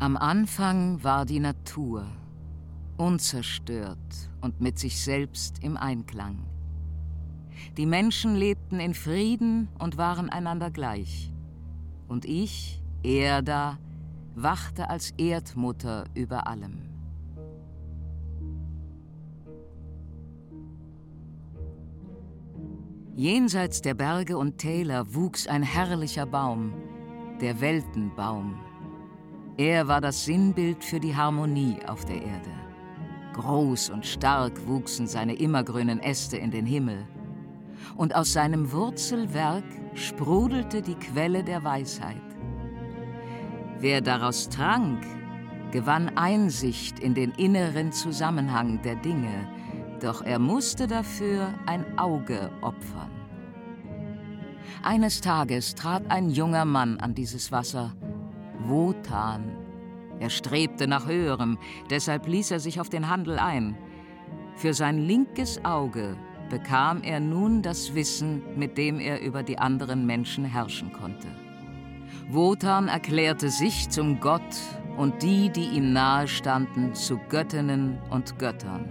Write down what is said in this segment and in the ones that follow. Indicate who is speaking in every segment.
Speaker 1: Am Anfang war die Natur unzerstört und mit sich selbst im Einklang. Die Menschen lebten in Frieden und waren einander gleich. Und ich, Erda, wachte als Erdmutter über allem. Jenseits der Berge und Täler wuchs ein herrlicher Baum, der Weltenbaum. Er war das Sinnbild für die Harmonie auf der Erde. Groß und stark wuchsen seine immergrünen Äste in den Himmel. Und aus seinem Wurzelwerk sprudelte die Quelle der Weisheit. Wer daraus trank, gewann Einsicht in den inneren Zusammenhang der Dinge, doch er musste dafür ein Auge opfern. Eines Tages trat ein junger Mann an dieses Wasser, Wotan. Er strebte nach Höherem, deshalb ließ er sich auf den Handel ein. Für sein linkes Auge bekam er nun das Wissen, mit dem er über die anderen Menschen herrschen konnte. Wotan erklärte sich zum Gott und die, die ihm nahestanden, zu Göttinnen und Göttern.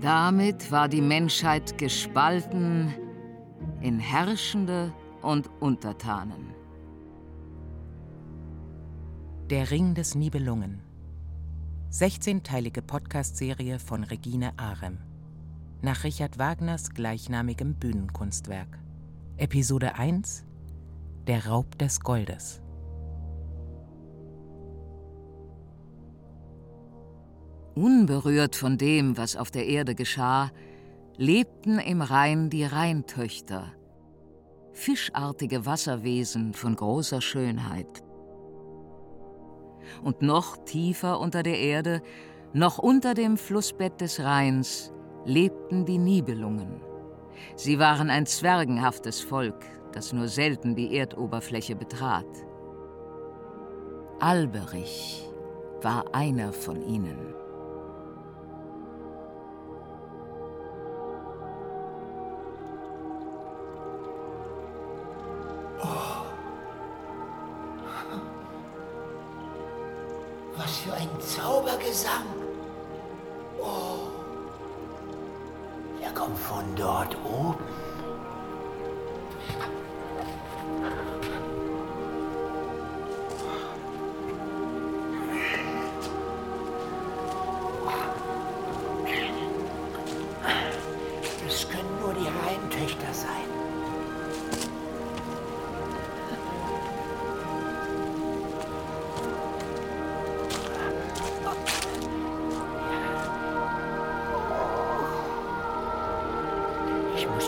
Speaker 1: Damit war die Menschheit gespalten in Herrschende und Untertanen.
Speaker 2: Der Ring des Nibelungen. 16-teilige Podcast-Serie von Regine Arem. Nach Richard Wagners gleichnamigem Bühnenkunstwerk. Episode 1 Der Raub des Goldes.
Speaker 1: Unberührt von dem, was auf der Erde geschah, lebten im Rhein die Rheintöchter, fischartige Wasserwesen von großer Schönheit. Und noch tiefer unter der Erde, noch unter dem Flussbett des Rheins, lebten die Nibelungen. Sie waren ein zwergenhaftes Volk, das nur selten die Erdoberfläche betrat. Alberich war einer von ihnen.
Speaker 3: God open.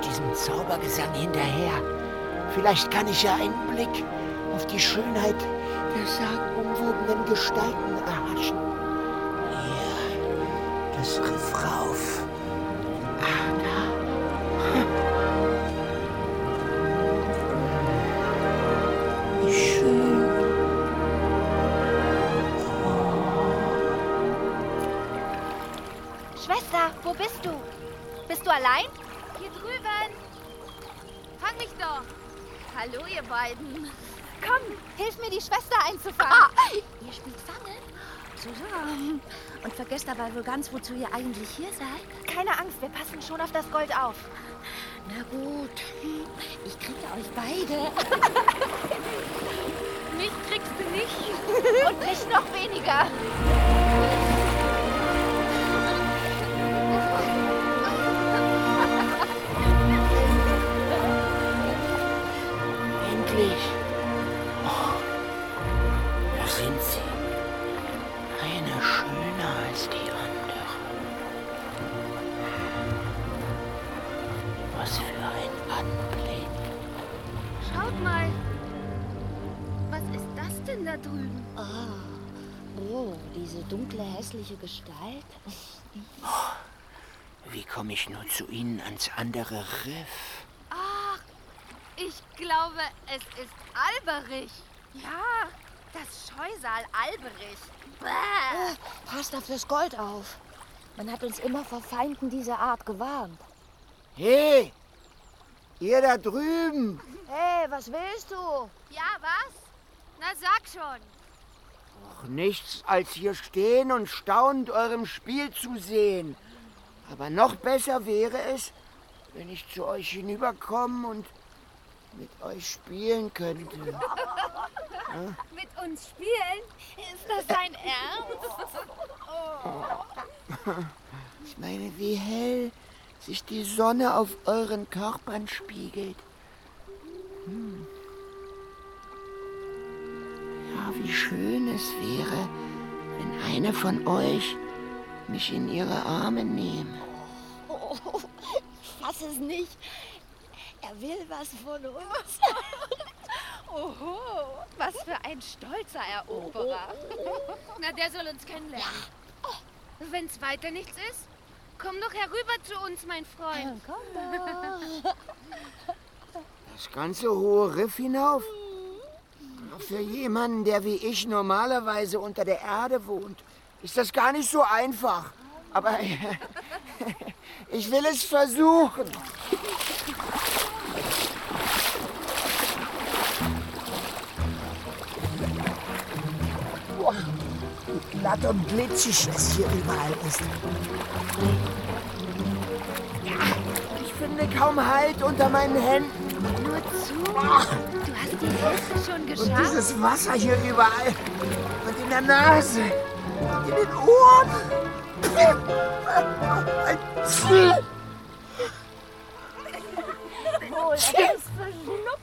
Speaker 3: Von dort oben. Vielleicht kann ich ja einen Blick auf die Schönheit der sagenumwobenen Gestalten erhaschen. Hier, das Riff rauf. Ah, da. Wie schön.
Speaker 4: Schwester, wo bist du? Bist du allein? Hier drüben. Fang mich doch. Hallo, ihr beiden. Komm, hilf mir, die Schwester einzufangen. Ah, ihr spielt Fangen? So, so. Und vergesst aber wohl ganz, wozu ihr eigentlich hier seid. Keine Angst, wir passen schon auf das Gold auf. Na gut, ich kriege euch beide. mich kriegst du nicht. Und mich noch weniger. Hässliche Gestalt?
Speaker 3: Oh, wie komme ich nur zu Ihnen ans andere Riff?
Speaker 4: Ach, ich glaube, es ist Alberich. Ja, das Scheusal Alberich.
Speaker 5: Bäh. passt auf das Gold auf. Man hat uns immer vor Feinden dieser Art gewarnt.
Speaker 3: Hey, ihr da drüben.
Speaker 5: Hey, was willst du?
Speaker 4: Ja, was? Na, sag schon.
Speaker 3: Doch nichts, als hier stehen und staunend eurem Spiel zu sehen. Aber noch besser wäre es, wenn ich zu euch hinüberkommen und mit euch spielen könnte.
Speaker 4: Mit uns spielen? Ist das dein Ernst?
Speaker 3: Ich meine, wie hell sich die Sonne auf euren Körpern spiegelt. Hm. Ja, wie schön es wäre, wenn eine von euch mich in ihre Arme nehme.
Speaker 5: Oh, ich fass es nicht. Er will was von uns.
Speaker 4: Oho, was für ein stolzer Eroberer. Na, der soll uns kennenlernen. Wenn's weiter nichts ist, komm doch herüber zu uns, mein Freund.
Speaker 5: Komm doch.
Speaker 3: Das ganze hohe Riff hinauf? Für jemanden, der wie ich normalerweise unter der Erde wohnt, ist das gar nicht so einfach. Aber ich will es versuchen. Boah, glatt und glitschig es hier überall ist. Ich finde kaum Halt unter meinen Händen.
Speaker 4: Nur zu. Du hast die Hälfte schon
Speaker 3: Und
Speaker 4: geschafft.
Speaker 3: dieses Wasser hier überall. Und in der Nase. Und in den Ohren.
Speaker 5: Wohl, er ist verschnupft.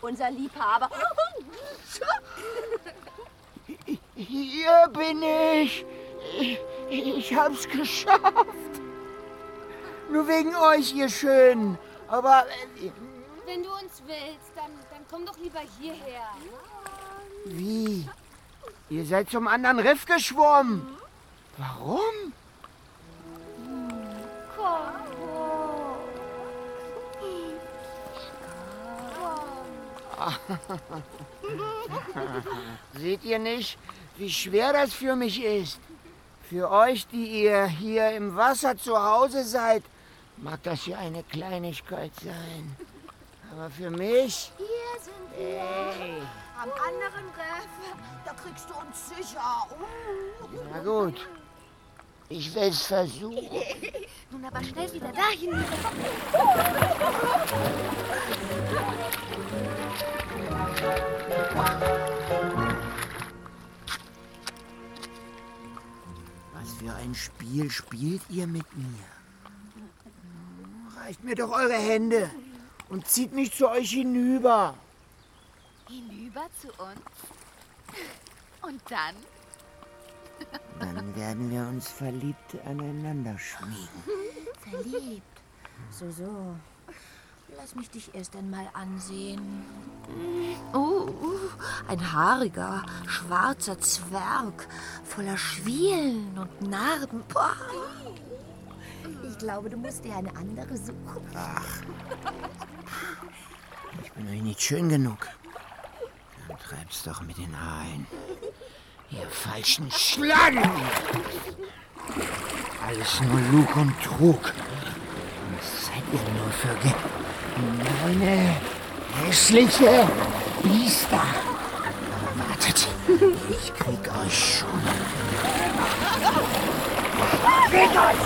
Speaker 5: Unser Liebhaber.
Speaker 3: Hier bin ich. Ich, ich hab's geschafft. Nur wegen euch, ihr Schönen. Aber äh,
Speaker 4: Wenn du uns willst, dann, dann komm doch lieber hierher.
Speaker 3: wie? Ihr seid zum anderen Riff geschwommen. Warum? Seht ihr nicht, wie schwer das für mich ist? Für euch, die ihr hier im Wasser zu Hause seid, mag das ja eine Kleinigkeit sein. Aber für mich,
Speaker 5: Hier sind wir.
Speaker 3: ey,
Speaker 5: Am anderen Riff. Da kriegst du uns sicher. Uh.
Speaker 3: na gut. Ich will es versuchen.
Speaker 4: Nun aber schnell wieder dahin.
Speaker 3: ein Spiel spielt ihr mit mir? Reicht mir doch eure Hände und zieht mich zu euch hinüber.
Speaker 4: Hinüber zu uns. Und dann?
Speaker 3: Dann werden wir uns verliebt aneinander schmiegen.
Speaker 5: Verliebt. So, so. Lass mich dich erst einmal ansehen. Oh, ein haariger, schwarzer Zwerg voller Schwielen und Narben. Boah. Ich glaube, du musst dir eine andere suchen.
Speaker 3: Ich bin euch nicht schön genug. Dann treib's doch mit den Haaren. Ihr falschen Schlangen! Alles nur Lug und Trug. Was seid ihr nur für Ge meine hässliche Biester? Aber wartet, ich krieg euch schon. Krieg euch!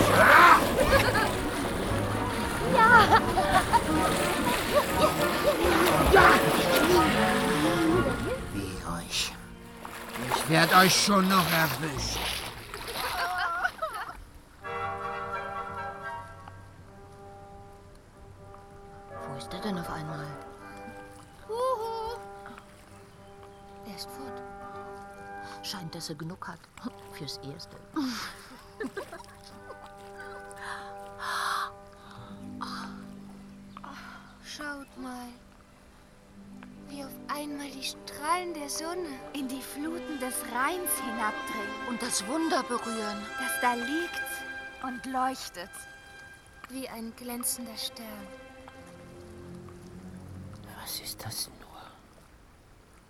Speaker 3: Wie euch. Ich werde euch schon noch erwischen.
Speaker 5: Scheint, dass er genug hat. Fürs Erste.
Speaker 4: Schaut mal, wie auf einmal die Strahlen der Sonne in die Fluten des Rheins hinabdringen.
Speaker 5: Und das Wunder berühren.
Speaker 4: Das da liegt und leuchtet. Wie ein glänzender Stern.
Speaker 3: Was ist das nur?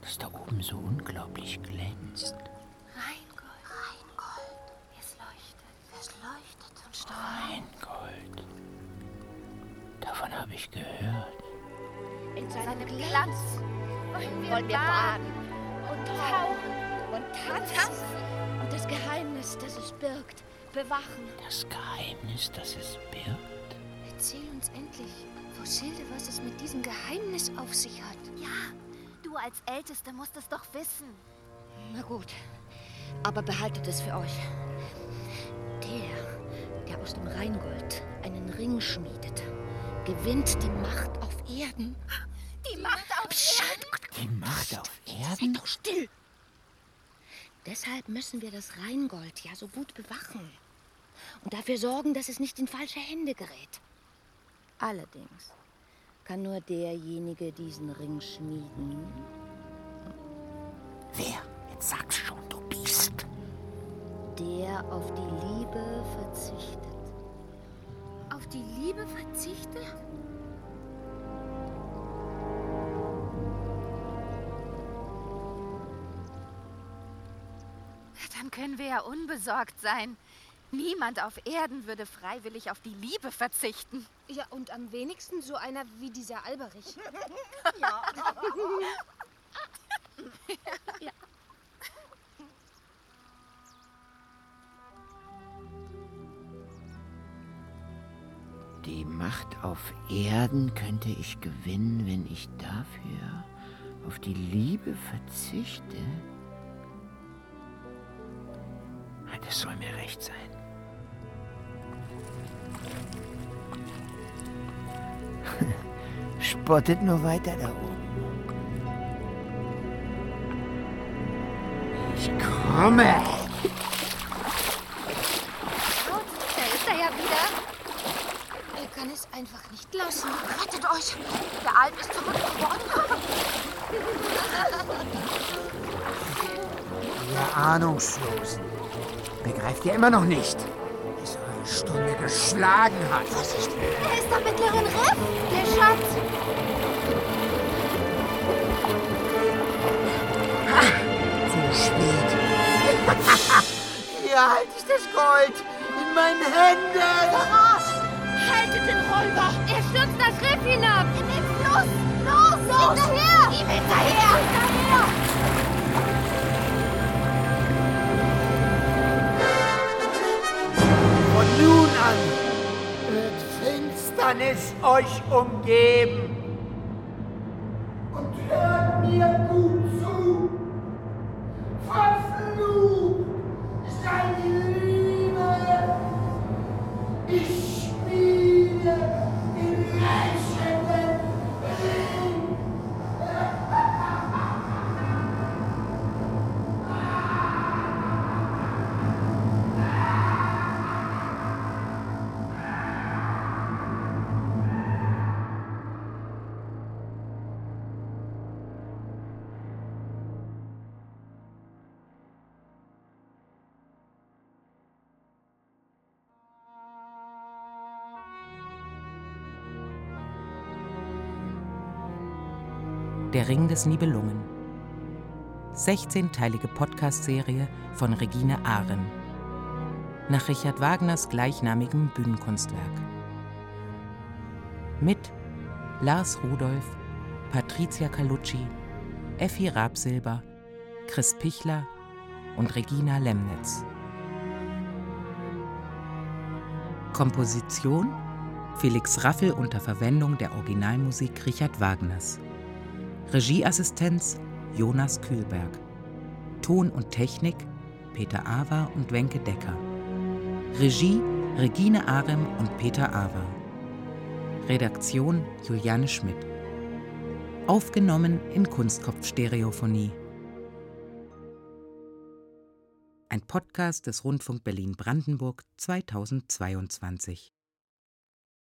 Speaker 3: Das da oben so unglaublich glänzt. Habe ich gehört.
Speaker 5: In
Speaker 4: Seinem Glanz wollen wir baden und tauchen
Speaker 5: und tanzen. Und das Geheimnis, das es birgt, bewachen.
Speaker 3: Das Geheimnis, das es birgt?
Speaker 5: Erzähl uns endlich, Rosilde, was es mit diesem Geheimnis auf sich hat.
Speaker 4: Ja, du als Älteste musst es doch wissen.
Speaker 5: Na gut, aber behaltet es für euch. Der, der aus dem Rheingold einen Ring schmiedet, gewinnt die Macht auf Erden.
Speaker 4: Die Macht auf Erden?
Speaker 3: Die Macht auf
Speaker 5: Seid
Speaker 3: Erden?
Speaker 5: doch still! Deshalb müssen wir das Rheingold ja so gut bewachen. Und dafür sorgen, dass es nicht in falsche Hände gerät. Allerdings kann nur derjenige diesen Ring schmieden,
Speaker 3: Wer? Jetzt sag's schon, du Biest.
Speaker 5: der auf die Liebe verzichtet.
Speaker 4: Liebe verzichtet? Dann können wir ja unbesorgt sein. Niemand auf Erden würde freiwillig auf die Liebe verzichten.
Speaker 6: Ja, und am wenigsten so einer wie dieser Alberich.
Speaker 3: Die Macht auf Erden könnte ich gewinnen, wenn ich dafür auf die Liebe verzichte. Das soll mir recht sein. Spottet nur weiter da oben. Ich komme.
Speaker 4: Schaut, da ist er ja wieder.
Speaker 6: Kann es einfach nicht lassen.
Speaker 5: Rettet euch! Der Alp ist verrückt geworden.
Speaker 3: Ihr Ahnungslosen. Begreift ihr immer noch nicht, bis eure Stunde geschlagen hat?
Speaker 4: Er ist am mittleren Riff, der Schatz.
Speaker 3: Zu spät. Hier halte ich das Gold in meinen Händen.
Speaker 4: Haltet den Räuber! Er stürzt das Riff hinab! In den Fluss! Los! Los! Hinterher! Ihm hinterher! Hinterher!
Speaker 3: Von nun an wird Finsternis euch umgeben. Und hört mir gut zu. Verflucht sei
Speaker 2: Der Ring des Nibelungen. 16-teilige Podcast-Serie von Regine Ahren. Nach Richard Wagners gleichnamigem Bühnenkunstwerk. Mit Lars Rudolph, Patricia Calucci, Effi Rabsilber, Chris Pichler und Regina Lemnitz. Komposition Felix Raffel unter Verwendung der Originalmusik Richard Wagners. Regieassistenz Jonas Kühlberg. Ton und Technik Peter Awer und Wenke Decker. Regie Regine Arem und Peter Awer. Redaktion Juliane Schmidt. Aufgenommen in Kunstkopfstereophonie. Ein Podcast des Rundfunk Berlin-Brandenburg 2022.